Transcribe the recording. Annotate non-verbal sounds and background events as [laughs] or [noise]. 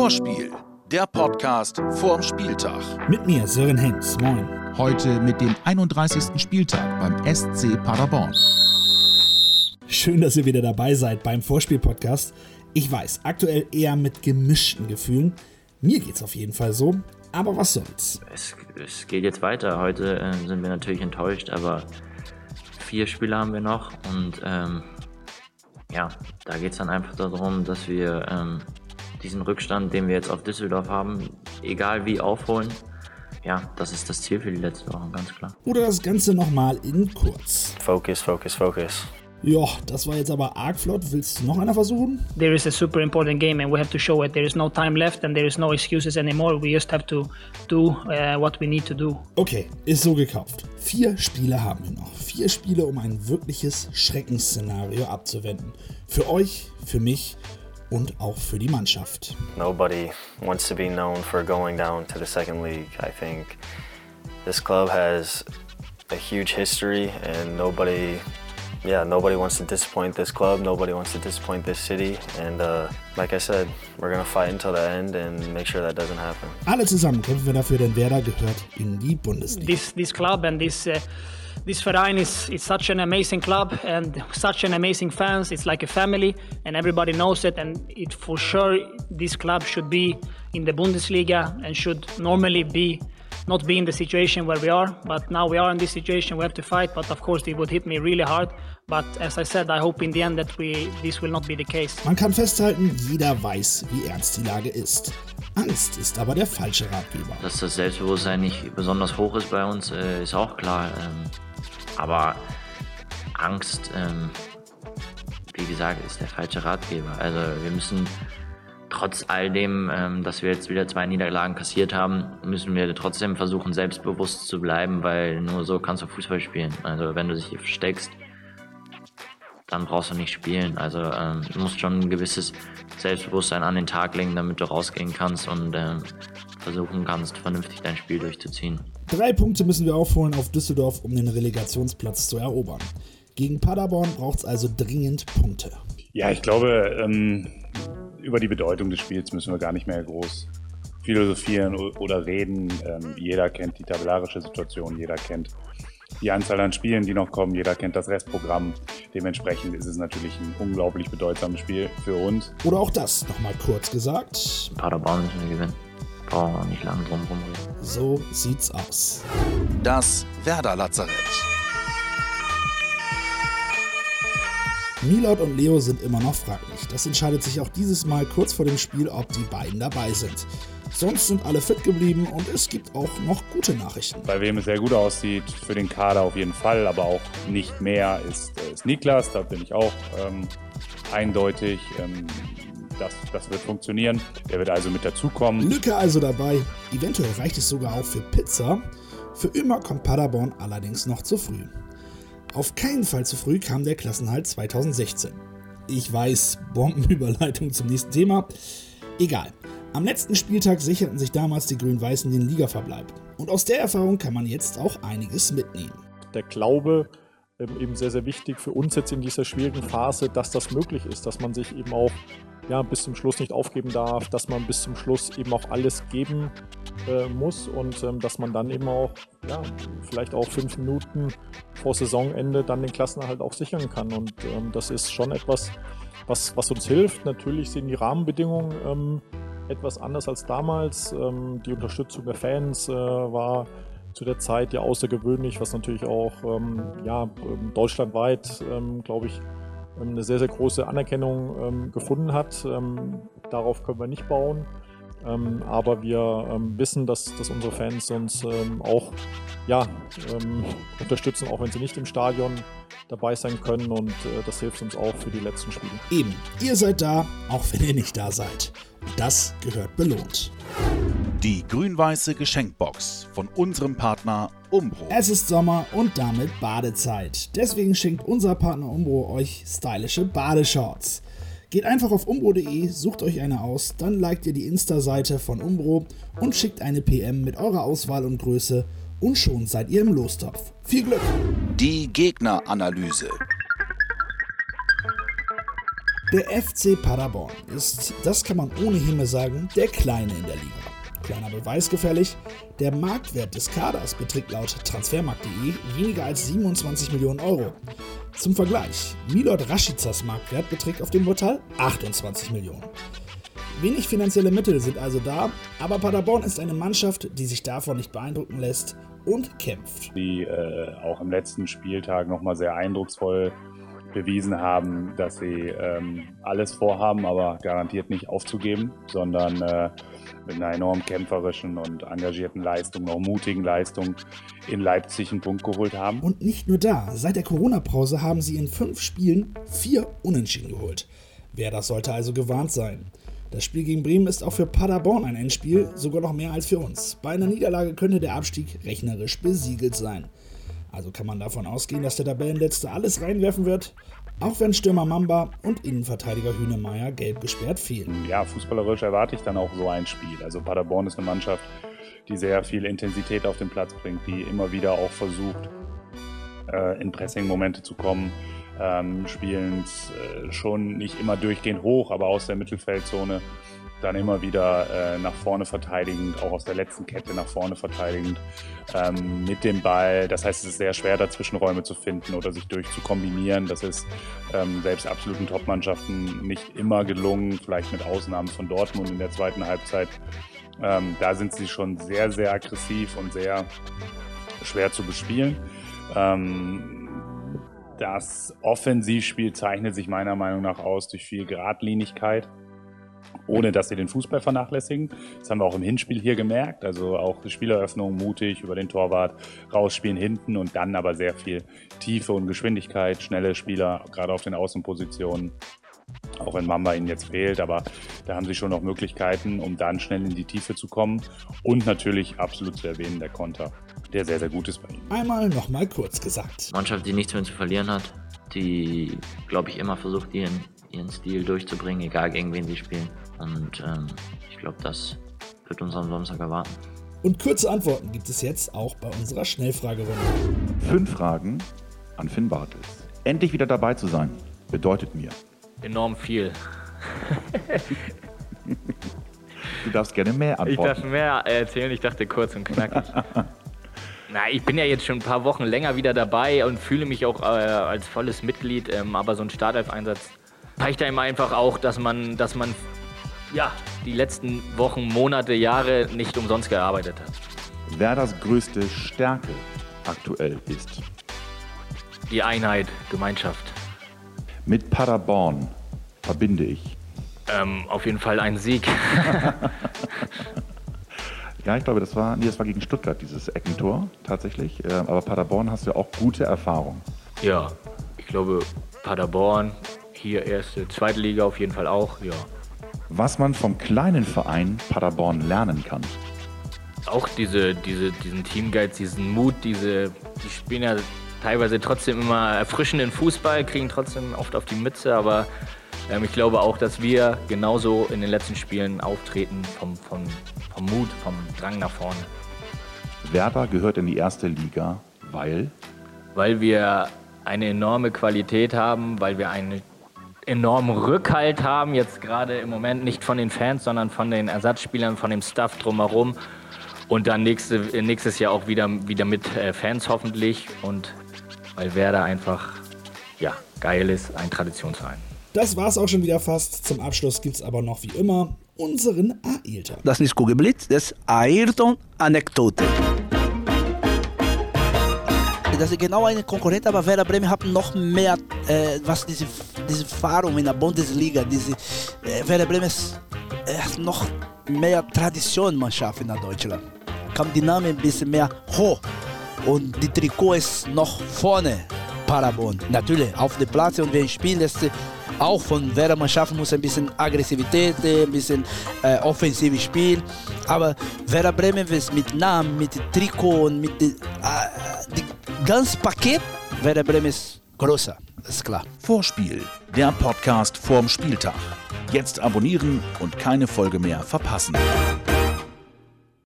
Vorspiel, der Podcast vorm Spieltag. Mit mir, Sören Henks. Moin. Heute mit dem 31. Spieltag beim SC Paderborn. Schön, dass ihr wieder dabei seid beim Vorspiel-Podcast. Ich weiß, aktuell eher mit gemischten Gefühlen. Mir geht's auf jeden Fall so. Aber was soll's? Es, es geht jetzt weiter. Heute äh, sind wir natürlich enttäuscht, aber vier Spiele haben wir noch und ähm, ja, da geht es dann einfach darum, dass wir ähm, diesen Rückstand, den wir jetzt auf Düsseldorf haben, egal wie aufholen. Ja, das ist das Ziel für die letzte Woche, ganz klar. Oder das Ganze nochmal in kurz. Focus, focus, focus. Ja, das war jetzt aber arg flott. Willst du noch einer versuchen? There is a super important game and we have to show it. There is no time left and there is no excuses anymore. We just have to do uh, what we need to do. Okay, ist so gekauft. Vier Spiele haben wir noch. Vier Spiele, um ein wirkliches Schreckensszenario abzuwenden. Für euch, für mich und auch für die Mannschaft. Nobody wants to be known for going down to the second league. I think this club has a huge history and nobody yeah, nobody wants to disappoint this club. Nobody wants to disappoint this city. And uh, like I said, we're gonna fight until the end and make sure that doesn't happen. Alle zusammen kämpfen wir dafür, denn Werder gehört in die Bundesliga. This this club and this. Uh this Verein is it's such an amazing club and such an amazing fans. It's like a family, and everybody knows it. And it for sure, this club should be in the Bundesliga and should normally be not be in the situation where we are. But now we are in this situation. We have to fight. But of course, it would hit me really hard. But as I said, I hope in the end that we this will not be the case. Man kann festhalten, jeder weiß, wie ernst die Lage ist. Angst ist aber der falsche Ratgeber. Dass das Selbstbewusstsein nicht besonders hoch ist bei uns, äh, ist auch klar. Ähm, Aber Angst, ähm, wie gesagt, ist der falsche Ratgeber. Also wir müssen trotz all dem, ähm, dass wir jetzt wieder zwei Niederlagen kassiert haben, müssen wir trotzdem versuchen, selbstbewusst zu bleiben, weil nur so kannst du Fußball spielen. Also wenn du dich hier versteckst, dann brauchst du nicht spielen. Also ähm, du musst schon ein gewisses Selbstbewusstsein an den Tag legen, damit du rausgehen kannst und ähm, versuchen kannst, vernünftig dein Spiel durchzuziehen. Drei Punkte müssen wir aufholen auf Düsseldorf, um den Relegationsplatz zu erobern. Gegen Paderborn braucht es also dringend Punkte. Ja, ich glaube, ähm, über die Bedeutung des Spiels müssen wir gar nicht mehr groß philosophieren oder reden. Ähm, jeder kennt die tabellarische Situation, jeder kennt die Anzahl an Spielen, die noch kommen. Jeder kennt das Restprogramm. Dementsprechend ist es natürlich ein unglaublich bedeutsames Spiel für uns. Oder auch das nochmal kurz gesagt. Paderborn müssen wir gewinnen. Brauchen wir nicht lange drum rumreden. So sieht's aus. Das Werder Lazarett. Milot und Leo sind immer noch fraglich. Das entscheidet sich auch dieses Mal kurz vor dem Spiel, ob die beiden dabei sind. Sonst sind alle fit geblieben und es gibt auch noch gute Nachrichten. Bei wem es sehr gut aussieht, für den Kader auf jeden Fall, aber auch nicht mehr, ist, äh, ist Niklas. Da bin ich auch ähm, eindeutig. Ähm, das, das wird funktionieren. Der wird also mit dazukommen. Lücke also dabei. Eventuell reicht es sogar auch für Pizza. Für immer kommt Paderborn allerdings noch zu früh. Auf keinen Fall zu früh kam der Klassenhalt 2016. Ich weiß, Bombenüberleitung zum nächsten Thema. Egal. Am letzten Spieltag sicherten sich damals die Grün-Weißen den Ligaverbleib. Und aus der Erfahrung kann man jetzt auch einiges mitnehmen. Der Glaube ähm, eben sehr, sehr wichtig für uns jetzt in dieser schwierigen Phase, dass das möglich ist, dass man sich eben auch ja, bis zum Schluss nicht aufgeben darf, dass man bis zum Schluss eben auch alles geben äh, muss und ähm, dass man dann eben auch, ja, vielleicht auch fünf Minuten vor Saisonende dann den Klassenerhalt auch sichern kann. Und ähm, das ist schon etwas, was, was uns hilft. Natürlich sind die Rahmenbedingungen ähm, etwas anders als damals. Ähm, die Unterstützung der Fans äh, war zu der Zeit ja außergewöhnlich, was natürlich auch ähm, ja, deutschlandweit, glaube ich, ähm, eine sehr, sehr große Anerkennung ähm, gefunden hat. Ähm, darauf können wir nicht bauen. Ähm, aber wir ähm, wissen, dass, dass unsere Fans uns ähm, auch ja, unterstützen, auch wenn sie nicht im Stadion dabei sein können. Und äh, das hilft uns auch für die letzten Spiele. Eben, ihr seid da, auch wenn ihr nicht da seid. Das gehört belohnt. Die grün-weiße Geschenkbox von unserem Partner Umbro. Es ist Sommer und damit Badezeit. Deswegen schenkt unser Partner Umbro euch stylische Badeshorts. Geht einfach auf umbro.de, sucht euch eine aus, dann liked ihr die Insta-Seite von Umbro und schickt eine PM mit eurer Auswahl und Größe und schon seid ihr im Lostopf. Viel Glück! Die Gegneranalyse. Der FC Paderborn ist, das kann man ohnehin mal sagen, der Kleine in der Liga. Kleiner Beweis gefällig, der Marktwert des Kaders beträgt laut transfermarkt.de weniger als 27 Millionen Euro. Zum Vergleich, Milot Raschicas Marktwert beträgt auf dem Portal 28 Millionen. Wenig finanzielle Mittel sind also da, aber Paderborn ist eine Mannschaft, die sich davon nicht beeindrucken lässt und kämpft. Die äh, auch im letzten Spieltag nochmal sehr eindrucksvoll bewiesen haben, dass sie ähm, alles vorhaben, aber garantiert nicht aufzugeben, sondern äh, mit einer enorm kämpferischen und engagierten Leistung, auch mutigen Leistung in Leipzig einen Punkt geholt haben. Und nicht nur da, seit der Corona-Pause haben sie in fünf Spielen vier Unentschieden geholt. Wer das sollte also gewarnt sein. Das Spiel gegen Bremen ist auch für Paderborn ein Endspiel, sogar noch mehr als für uns. Bei einer Niederlage könnte der Abstieg rechnerisch besiegelt sein. Also kann man davon ausgehen, dass der Tabellenletzte alles reinwerfen wird, auch wenn Stürmer Mamba und Innenverteidiger Hünemeyer gelb gesperrt fehlen. Ja, fußballerisch erwarte ich dann auch so ein Spiel. Also Paderborn ist eine Mannschaft, die sehr viel Intensität auf den Platz bringt, die immer wieder auch versucht, äh, in Pressing-Momente zu kommen, ähm, spielen äh, schon nicht immer durchgehend hoch, aber aus der Mittelfeldzone dann immer wieder äh, nach vorne verteidigend, auch aus der letzten Kette nach vorne verteidigend ähm, mit dem Ball. Das heißt, es ist sehr schwer, dazwischen Räume zu finden oder sich durchzukombinieren. Das ist ähm, selbst absoluten Top-Mannschaften nicht immer gelungen, vielleicht mit Ausnahmen von Dortmund in der zweiten Halbzeit. Ähm, da sind sie schon sehr, sehr aggressiv und sehr schwer zu bespielen. Ähm, das Offensivspiel zeichnet sich meiner Meinung nach aus durch viel Geradlinigkeit ohne dass sie den Fußball vernachlässigen. Das haben wir auch im Hinspiel hier gemerkt. Also auch Spieleröffnung mutig über den Torwart rausspielen hinten und dann aber sehr viel Tiefe und Geschwindigkeit, schnelle Spieler, gerade auf den Außenpositionen. Auch wenn Mamba ihnen jetzt fehlt, aber da haben sie schon noch Möglichkeiten, um dann schnell in die Tiefe zu kommen. Und natürlich absolut zu erwähnen der Konter, der sehr, sehr gut ist bei ihnen. Einmal nochmal kurz gesagt. Mannschaft, die nichts mehr zu verlieren hat, die, glaube ich, immer versucht, ihren, ihren Stil durchzubringen, egal gegen wen sie spielen. Und ähm, ich glaube, das wird uns am Samstag erwarten. Und kurze Antworten gibt es jetzt auch bei unserer Schnellfragerunde. Fünf Fragen an Finn Bartels. Endlich wieder dabei zu sein, bedeutet mir. Enorm viel. Du darfst gerne mehr Ich darf antworten. mehr erzählen, ich dachte kurz und knackig. [laughs] Na, ich bin ja jetzt schon ein paar Wochen länger wieder dabei und fühle mich auch äh, als volles Mitglied, ähm, aber so ein Startelf-Einsatz zeigt einem einfach auch, dass man, dass man ja, die letzten Wochen, Monate, Jahre nicht umsonst gearbeitet hat. Werders größte Stärke aktuell ist. Die Einheit, Gemeinschaft. Mit Paderborn verbinde ich. Ähm, auf jeden Fall ein Sieg. [laughs] Ja, ich glaube, das war, nee, das war gegen Stuttgart, dieses Eckentor tatsächlich. Äh, Aber Paderborn hast du ja auch gute Erfahrung. ja, ich glaube, Paderborn, hier erste, zweite Liga auf jeden Fall auch, ja. Was man vom kleinen Verein Paderborn lernen kann. auch diese, diese, diesen Teamgeist, diesen Mut, diese, die spielen ja teilweise trotzdem immer erfrischenden Fußball, kriegen trotzdem oft auf die Mütze, aber ähm, ich glaube auch, dass wir genauso in den letzten Spielen auftreten vom, vom, vom Mut, vom Drang nach vorne. Werder gehört in die erste Liga, weil Weil wir eine enorme Qualität haben, weil wir einen enormen Rückhalt haben, jetzt gerade im Moment nicht von den Fans, sondern von den Ersatzspielern, von dem Staff drumherum. Und dann nächste, nächstes Jahr auch wieder, wieder mit äh, Fans hoffentlich. Und weil Werder einfach ja, geil ist, ein Traditionsverein. Das war's auch schon wieder fast. Zum Abschluss gibt's aber noch wie immer unseren Ailton. Das ist nicht Kugelblitz, das ist Ayrton-Anekdote. Das ist genau eine Konkurrent, aber Werder Bremen hat noch mehr, äh, was diese, diese Erfahrung in der Bundesliga, diese, äh, Werder Bremen ist, äh, hat noch mehr Traditionmannschaft in Deutschland. Kommt die Name ein bisschen mehr hoch und die Trikot ist noch vorne, Paderborn. Natürlich, auf dem Platz und wenn ich spiele, ist auch von Werder Mannschaft muss ein bisschen Aggressivität, äh, ein bisschen äh, offensives Spiel. Aber Werder Bremen ist mit Namen, mit Trikot und mit dem äh, die ganze Paket, Werder Bremen ist größer, ist klar. Vorspiel, der Podcast vorm Spieltag. Jetzt abonnieren und keine Folge mehr verpassen.